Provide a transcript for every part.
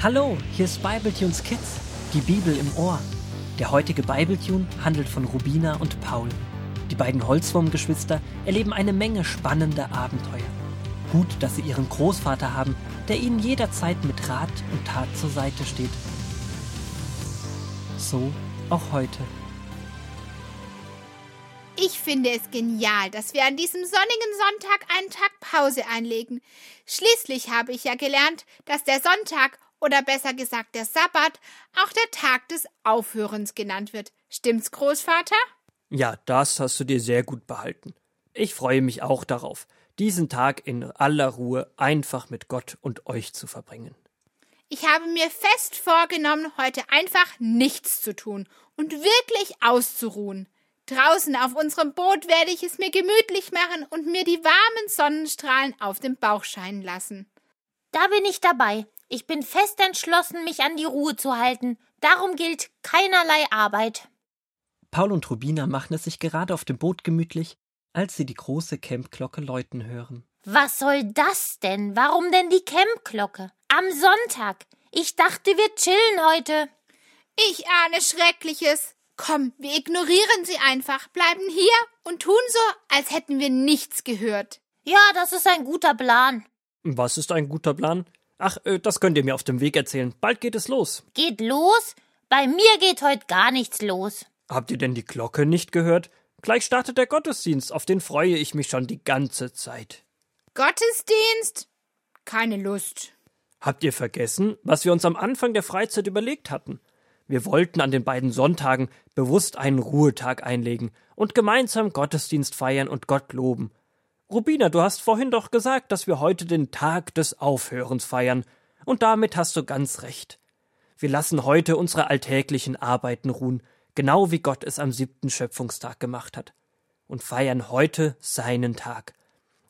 Hallo, hier ist Bibletunes Kids, die Bibel im Ohr. Der heutige Bibletune handelt von Rubina und Paul. Die beiden Holzwurmgeschwister erleben eine Menge spannender Abenteuer. Gut, dass sie ihren Großvater haben, der ihnen jederzeit mit Rat und Tat zur Seite steht. So auch heute. Ich finde es genial, dass wir an diesem sonnigen Sonntag einen Tag Pause einlegen. Schließlich habe ich ja gelernt, dass der Sonntag oder besser gesagt der Sabbat auch der Tag des Aufhörens genannt wird. Stimmt's, Großvater? Ja, das hast du dir sehr gut behalten. Ich freue mich auch darauf, diesen Tag in aller Ruhe einfach mit Gott und euch zu verbringen. Ich habe mir fest vorgenommen, heute einfach nichts zu tun und wirklich auszuruhen. Draußen auf unserem Boot werde ich es mir gemütlich machen und mir die warmen Sonnenstrahlen auf dem Bauch scheinen lassen. Da bin ich dabei. Ich bin fest entschlossen, mich an die Ruhe zu halten. Darum gilt keinerlei Arbeit. Paul und Rubina machen es sich gerade auf dem Boot gemütlich, als sie die große Campglocke läuten hören. Was soll das denn? Warum denn die Campglocke? Am Sonntag. Ich dachte, wir chillen heute. Ich ahne Schreckliches. Komm, wir ignorieren sie einfach, bleiben hier und tun so, als hätten wir nichts gehört. Ja, das ist ein guter Plan. Was ist ein guter Plan? Ach, äh, das könnt ihr mir auf dem Weg erzählen. Bald geht es los. Geht los? Bei mir geht heute gar nichts los. Habt ihr denn die Glocke nicht gehört? Gleich startet der Gottesdienst, auf den freue ich mich schon die ganze Zeit. Gottesdienst? Keine Lust. Habt ihr vergessen, was wir uns am Anfang der Freizeit überlegt hatten? Wir wollten an den beiden Sonntagen bewusst einen Ruhetag einlegen und gemeinsam Gottesdienst feiern und Gott loben. Rubina, du hast vorhin doch gesagt, dass wir heute den Tag des Aufhörens feiern, und damit hast du ganz recht. Wir lassen heute unsere alltäglichen Arbeiten ruhen, genau wie Gott es am siebten Schöpfungstag gemacht hat, und feiern heute seinen Tag,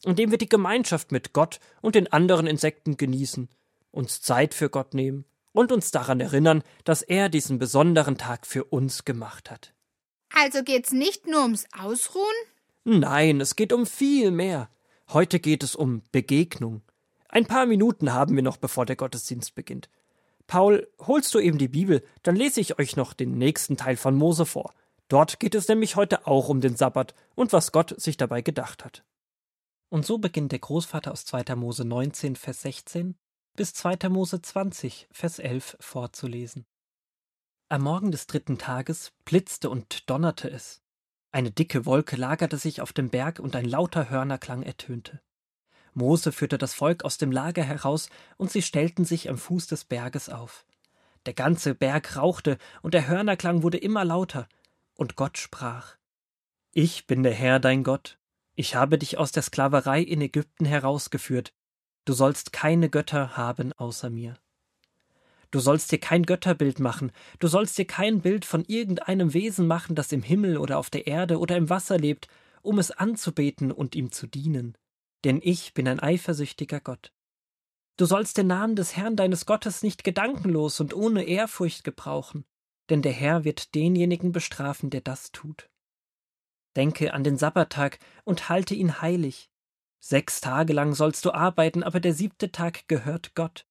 indem wir die Gemeinschaft mit Gott und den anderen Insekten genießen, uns Zeit für Gott nehmen und uns daran erinnern, dass er diesen besonderen Tag für uns gemacht hat. Also geht's nicht nur ums Ausruhen? Nein, es geht um viel mehr. Heute geht es um Begegnung. Ein paar Minuten haben wir noch, bevor der Gottesdienst beginnt. Paul, holst du eben die Bibel, dann lese ich euch noch den nächsten Teil von Mose vor. Dort geht es nämlich heute auch um den Sabbat und was Gott sich dabei gedacht hat. Und so beginnt der Großvater aus 2. Mose 19, Vers 16 bis 2. Mose 20, Vers 11 vorzulesen. Am Morgen des dritten Tages blitzte und donnerte es. Eine dicke Wolke lagerte sich auf dem Berg und ein lauter Hörnerklang ertönte. Mose führte das Volk aus dem Lager heraus, und sie stellten sich am Fuß des Berges auf. Der ganze Berg rauchte, und der Hörnerklang wurde immer lauter, und Gott sprach Ich bin der Herr dein Gott, ich habe dich aus der Sklaverei in Ägypten herausgeführt, du sollst keine Götter haben außer mir. Du sollst dir kein Götterbild machen, du sollst dir kein Bild von irgendeinem Wesen machen, das im Himmel oder auf der Erde oder im Wasser lebt, um es anzubeten und ihm zu dienen. Denn ich bin ein eifersüchtiger Gott. Du sollst den Namen des Herrn deines Gottes nicht gedankenlos und ohne Ehrfurcht gebrauchen, denn der Herr wird denjenigen bestrafen, der das tut. Denke an den Sabbattag und halte ihn heilig. Sechs Tage lang sollst du arbeiten, aber der siebte Tag gehört Gott.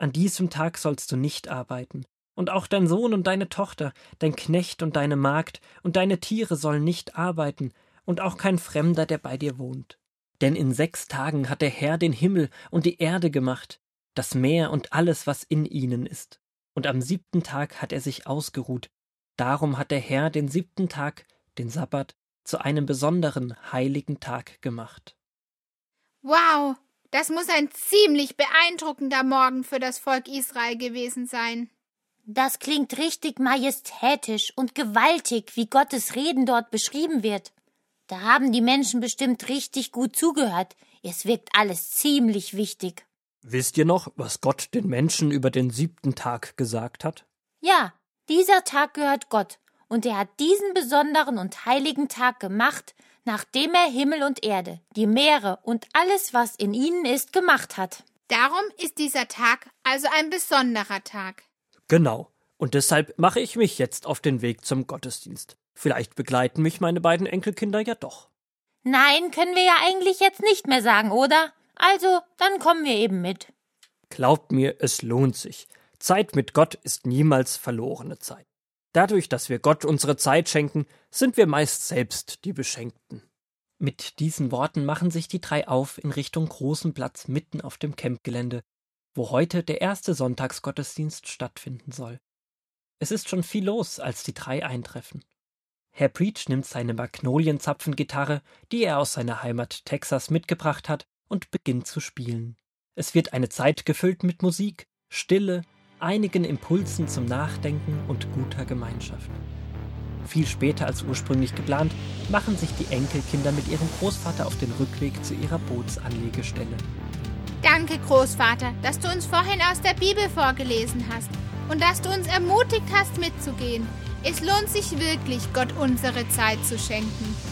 An diesem Tag sollst du nicht arbeiten, und auch dein Sohn und deine Tochter, dein Knecht und deine Magd und deine Tiere sollen nicht arbeiten, und auch kein Fremder, der bei dir wohnt. Denn in sechs Tagen hat der Herr den Himmel und die Erde gemacht, das Meer und alles, was in ihnen ist. Und am siebten Tag hat er sich ausgeruht. Darum hat der Herr den siebten Tag, den Sabbat, zu einem besonderen heiligen Tag gemacht. Wow, das muss ein ziemlich beeindruckender Morgen für das Volk Israel gewesen sein. Das klingt richtig majestätisch und gewaltig, wie Gottes Reden dort beschrieben wird. Da haben die Menschen bestimmt richtig gut zugehört. Es wirkt alles ziemlich wichtig. Wisst ihr noch, was Gott den Menschen über den siebten Tag gesagt hat? Ja, dieser Tag gehört Gott, und er hat diesen besonderen und heiligen Tag gemacht, nachdem er Himmel und Erde, die Meere und alles, was in ihnen ist, gemacht hat. Darum ist dieser Tag also ein besonderer Tag. Genau. Und deshalb mache ich mich jetzt auf den Weg zum Gottesdienst. Vielleicht begleiten mich meine beiden Enkelkinder ja doch. Nein, können wir ja eigentlich jetzt nicht mehr sagen, oder? Also, dann kommen wir eben mit. Glaubt mir, es lohnt sich. Zeit mit Gott ist niemals verlorene Zeit. Dadurch, dass wir Gott unsere Zeit schenken, sind wir meist selbst die Beschenkten. Mit diesen Worten machen sich die drei auf in Richtung großen Platz mitten auf dem Campgelände, wo heute der erste Sonntagsgottesdienst stattfinden soll. Es ist schon viel los, als die drei eintreffen. Herr Preach nimmt seine Magnolienzapfengitarre, die er aus seiner Heimat Texas mitgebracht hat, und beginnt zu spielen. Es wird eine Zeit gefüllt mit Musik, Stille, einigen Impulsen zum Nachdenken und guter Gemeinschaft. Viel später als ursprünglich geplant, machen sich die Enkelkinder mit ihrem Großvater auf den Rückweg zu ihrer Bootsanlegestelle. Danke, Großvater, dass du uns vorhin aus der Bibel vorgelesen hast und dass du uns ermutigt hast, mitzugehen. Es lohnt sich wirklich, Gott unsere Zeit zu schenken.